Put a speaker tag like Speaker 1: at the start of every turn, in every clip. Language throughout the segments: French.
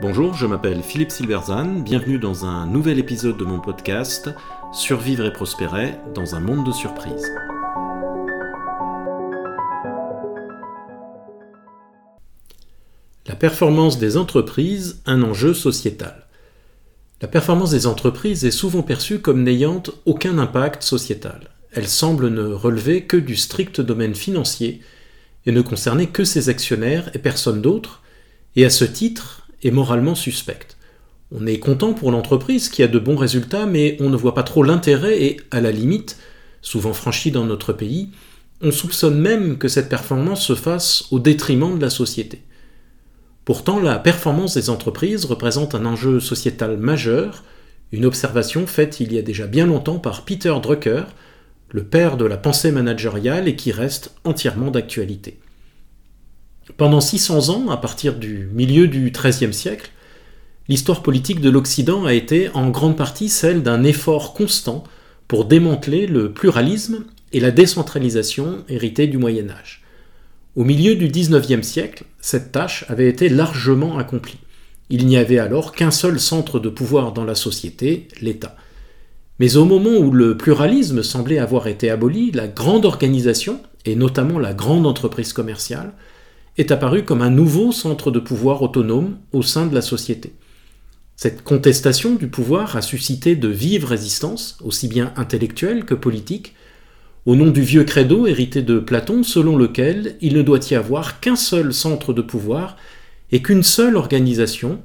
Speaker 1: Bonjour, je m'appelle Philippe Silverzan, bienvenue dans un nouvel épisode de mon podcast Survivre et prospérer dans un monde de surprises. La performance des entreprises, un enjeu sociétal. La performance des entreprises est souvent perçue comme n'ayant aucun impact sociétal. Elle semble ne relever que du strict domaine financier et ne concerner que ses actionnaires et personne d'autre, et à ce titre, est moralement suspecte. On est content pour l'entreprise qui a de bons résultats, mais on ne voit pas trop l'intérêt et, à la limite, souvent franchi dans notre pays, on soupçonne même que cette performance se fasse au détriment de la société. Pourtant, la performance des entreprises représente un enjeu sociétal majeur, une observation faite il y a déjà bien longtemps par Peter Drucker, le père de la pensée managériale et qui reste entièrement d'actualité. Pendant 600 ans, à partir du milieu du XIIIe siècle, l'histoire politique de l'Occident a été en grande partie celle d'un effort constant pour démanteler le pluralisme et la décentralisation héritée du Moyen Âge. Au milieu du XIXe siècle, cette tâche avait été largement accomplie. Il n'y avait alors qu'un seul centre de pouvoir dans la société, l'État. Mais au moment où le pluralisme semblait avoir été aboli, la grande organisation, et notamment la grande entreprise commerciale, est apparu comme un nouveau centre de pouvoir autonome au sein de la société. Cette contestation du pouvoir a suscité de vives résistances, aussi bien intellectuelles que politiques, au nom du vieux credo hérité de Platon selon lequel il ne doit y avoir qu'un seul centre de pouvoir et qu'une seule organisation,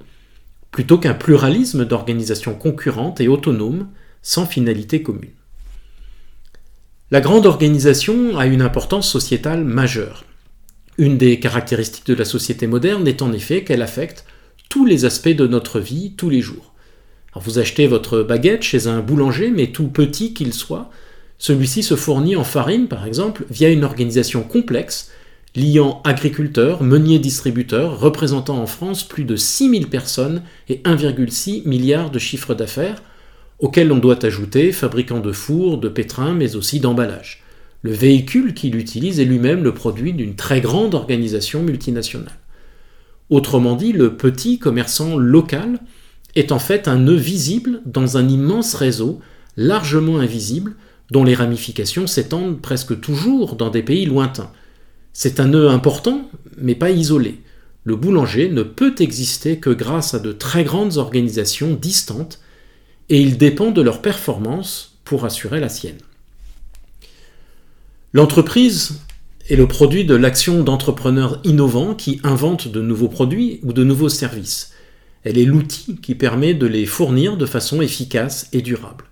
Speaker 1: plutôt qu'un pluralisme d'organisations concurrentes et autonomes sans finalité commune. La grande organisation a une importance sociétale majeure. Une des caractéristiques de la société moderne est en effet qu'elle affecte tous les aspects de notre vie tous les jours. vous achetez votre baguette chez un boulanger, mais tout petit qu'il soit, celui-ci se fournit en farine, par exemple, via une organisation complexe liant agriculteurs, meuniers distributeurs, représentant en France plus de 6000 personnes et 1,6 milliard de chiffre d'affaires, auxquels on doit ajouter fabricants de fours, de pétrins, mais aussi d'emballages. Le véhicule qu'il utilise est lui-même le produit d'une très grande organisation multinationale. Autrement dit, le petit commerçant local est en fait un nœud visible dans un immense réseau, largement invisible, dont les ramifications s'étendent presque toujours dans des pays lointains. C'est un nœud important, mais pas isolé. Le boulanger ne peut exister que grâce à de très grandes organisations distantes, et il dépend de leur performance pour assurer la sienne. L'entreprise est le produit de l'action d'entrepreneurs innovants qui inventent de nouveaux produits ou de nouveaux services. Elle est l'outil qui permet de les fournir de façon efficace et durable.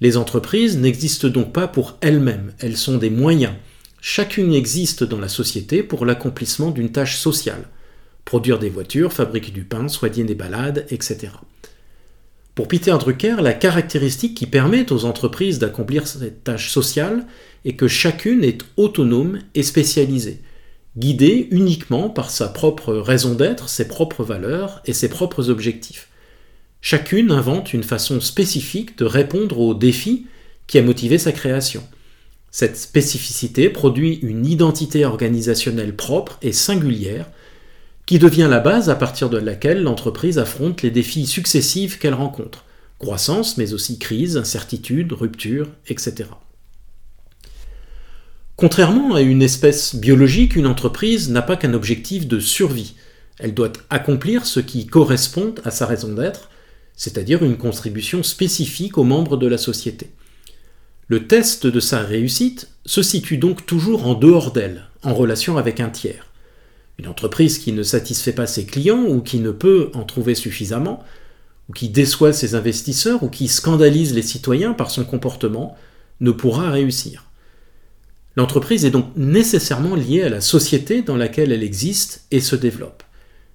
Speaker 1: Les entreprises n'existent donc pas pour elles-mêmes, elles sont des moyens. Chacune existe dans la société pour l'accomplissement d'une tâche sociale. Produire des voitures, fabriquer du pain, soigner des balades, etc. Pour Peter Drucker, la caractéristique qui permet aux entreprises d'accomplir cette tâche sociale est que chacune est autonome et spécialisée, guidée uniquement par sa propre raison d'être, ses propres valeurs et ses propres objectifs. Chacune invente une façon spécifique de répondre aux défis qui a motivé sa création. Cette spécificité produit une identité organisationnelle propre et singulière qui devient la base à partir de laquelle l'entreprise affronte les défis successifs qu'elle rencontre, croissance, mais aussi crise, incertitude, rupture, etc. Contrairement à une espèce biologique, une entreprise n'a pas qu'un objectif de survie. Elle doit accomplir ce qui correspond à sa raison d'être, c'est-à-dire une contribution spécifique aux membres de la société. Le test de sa réussite se situe donc toujours en dehors d'elle, en relation avec un tiers. Une entreprise qui ne satisfait pas ses clients ou qui ne peut en trouver suffisamment, ou qui déçoit ses investisseurs ou qui scandalise les citoyens par son comportement, ne pourra réussir. L'entreprise est donc nécessairement liée à la société dans laquelle elle existe et se développe.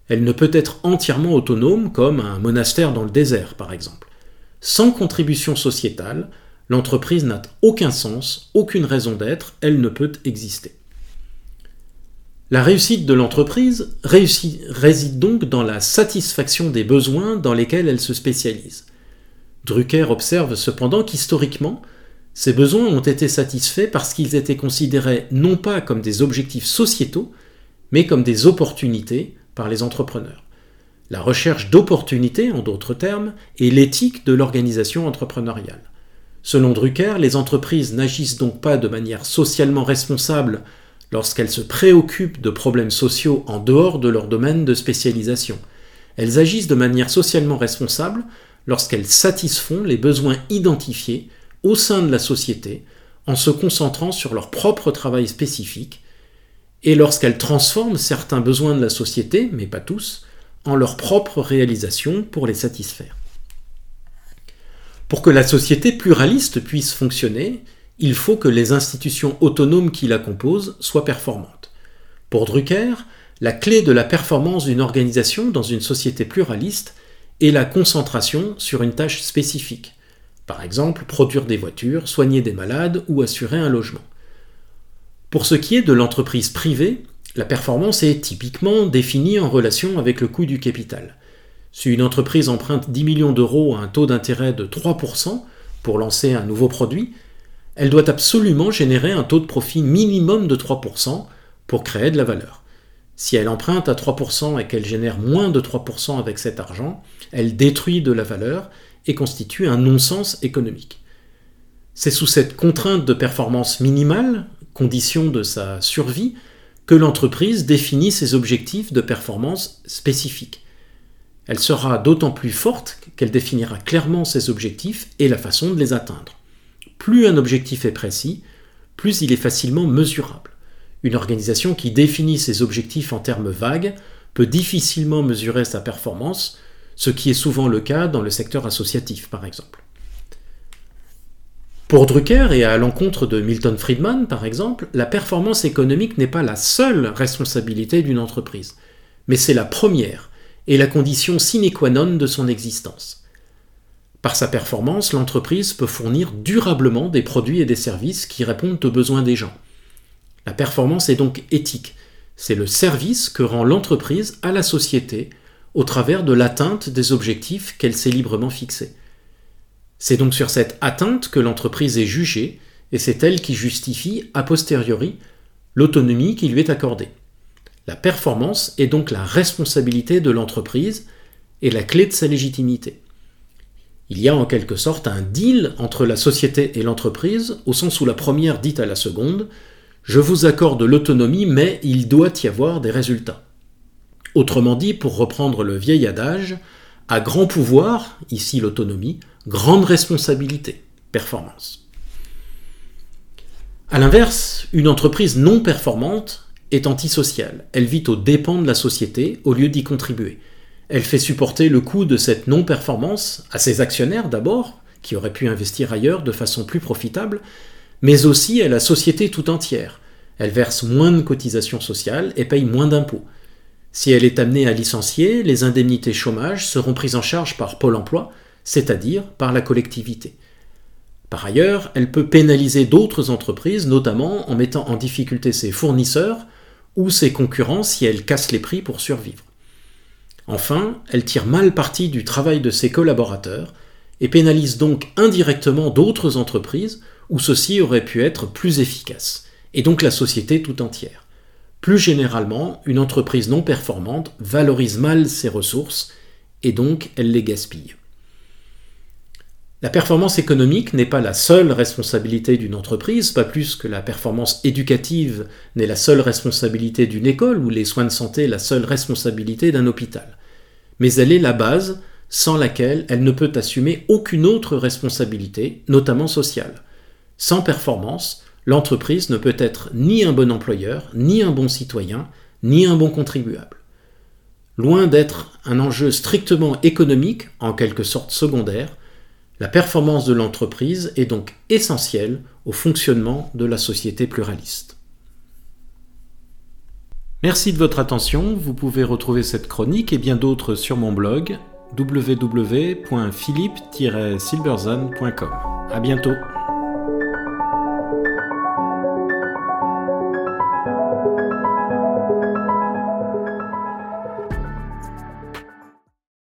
Speaker 1: Elle ne peut être entièrement autonome comme un monastère dans le désert, par exemple. Sans contribution sociétale, l'entreprise n'a aucun sens, aucune raison d'être, elle ne peut exister. La réussite de l'entreprise réside donc dans la satisfaction des besoins dans lesquels elle se spécialise. Drucker observe cependant qu'historiquement, ces besoins ont été satisfaits parce qu'ils étaient considérés non pas comme des objectifs sociétaux, mais comme des opportunités par les entrepreneurs. La recherche d'opportunités, en d'autres termes, est l'éthique de l'organisation entrepreneuriale. Selon Drucker, les entreprises n'agissent donc pas de manière socialement responsable lorsqu'elles se préoccupent de problèmes sociaux en dehors de leur domaine de spécialisation. Elles agissent de manière socialement responsable lorsqu'elles satisfont les besoins identifiés au sein de la société en se concentrant sur leur propre travail spécifique et lorsqu'elles transforment certains besoins de la société, mais pas tous, en leur propre réalisation pour les satisfaire. Pour que la société pluraliste puisse fonctionner, il faut que les institutions autonomes qui la composent soient performantes. Pour Drucker, la clé de la performance d'une organisation dans une société pluraliste est la concentration sur une tâche spécifique. Par exemple, produire des voitures, soigner des malades ou assurer un logement. Pour ce qui est de l'entreprise privée, la performance est typiquement définie en relation avec le coût du capital. Si une entreprise emprunte 10 millions d'euros à un taux d'intérêt de 3% pour lancer un nouveau produit, elle doit absolument générer un taux de profit minimum de 3% pour créer de la valeur. Si elle emprunte à 3% et qu'elle génère moins de 3% avec cet argent, elle détruit de la valeur et constitue un non-sens économique. C'est sous cette contrainte de performance minimale, condition de sa survie, que l'entreprise définit ses objectifs de performance spécifiques. Elle sera d'autant plus forte qu'elle définira clairement ses objectifs et la façon de les atteindre. Plus un objectif est précis, plus il est facilement mesurable. Une organisation qui définit ses objectifs en termes vagues peut difficilement mesurer sa performance, ce qui est souvent le cas dans le secteur associatif par exemple. Pour Drucker et à l'encontre de Milton Friedman par exemple, la performance économique n'est pas la seule responsabilité d'une entreprise, mais c'est la première et la condition sine qua non de son existence. Par sa performance, l'entreprise peut fournir durablement des produits et des services qui répondent aux besoins des gens. La performance est donc éthique. C'est le service que rend l'entreprise à la société au travers de l'atteinte des objectifs qu'elle s'est librement fixés. C'est donc sur cette atteinte que l'entreprise est jugée, et c'est elle qui justifie a posteriori l'autonomie qui lui est accordée. La performance est donc la responsabilité de l'entreprise et la clé de sa légitimité. Il y a en quelque sorte un deal entre la société et l'entreprise, au sens où la première dit à la seconde Je vous accorde l'autonomie, mais il doit y avoir des résultats. Autrement dit, pour reprendre le vieil adage, à grand pouvoir, ici l'autonomie, grande responsabilité, performance. A l'inverse, une entreprise non performante est antisociale. Elle vit aux dépens de la société au lieu d'y contribuer. Elle fait supporter le coût de cette non-performance à ses actionnaires d'abord, qui auraient pu investir ailleurs de façon plus profitable, mais aussi à la société tout entière. Elle verse moins de cotisations sociales et paye moins d'impôts. Si elle est amenée à licencier, les indemnités chômage seront prises en charge par Pôle Emploi, c'est-à-dire par la collectivité. Par ailleurs, elle peut pénaliser d'autres entreprises, notamment en mettant en difficulté ses fournisseurs ou ses concurrents si elle casse les prix pour survivre. Enfin, elle tire mal parti du travail de ses collaborateurs et pénalise donc indirectement d'autres entreprises où ceci aurait pu être plus efficace, et donc la société tout entière. Plus généralement, une entreprise non performante valorise mal ses ressources et donc elle les gaspille. La performance économique n'est pas la seule responsabilité d'une entreprise, pas plus que la performance éducative n'est la seule responsabilité d'une école ou les soins de santé la seule responsabilité d'un hôpital. Mais elle est la base sans laquelle elle ne peut assumer aucune autre responsabilité, notamment sociale. Sans performance, l'entreprise ne peut être ni un bon employeur, ni un bon citoyen, ni un bon contribuable. Loin d'être un enjeu strictement économique, en quelque sorte secondaire, la performance de l'entreprise est donc essentielle au fonctionnement de la société pluraliste. Merci de votre attention, vous pouvez retrouver cette chronique et bien d'autres sur mon blog www.philippe-silberzan.com. À bientôt.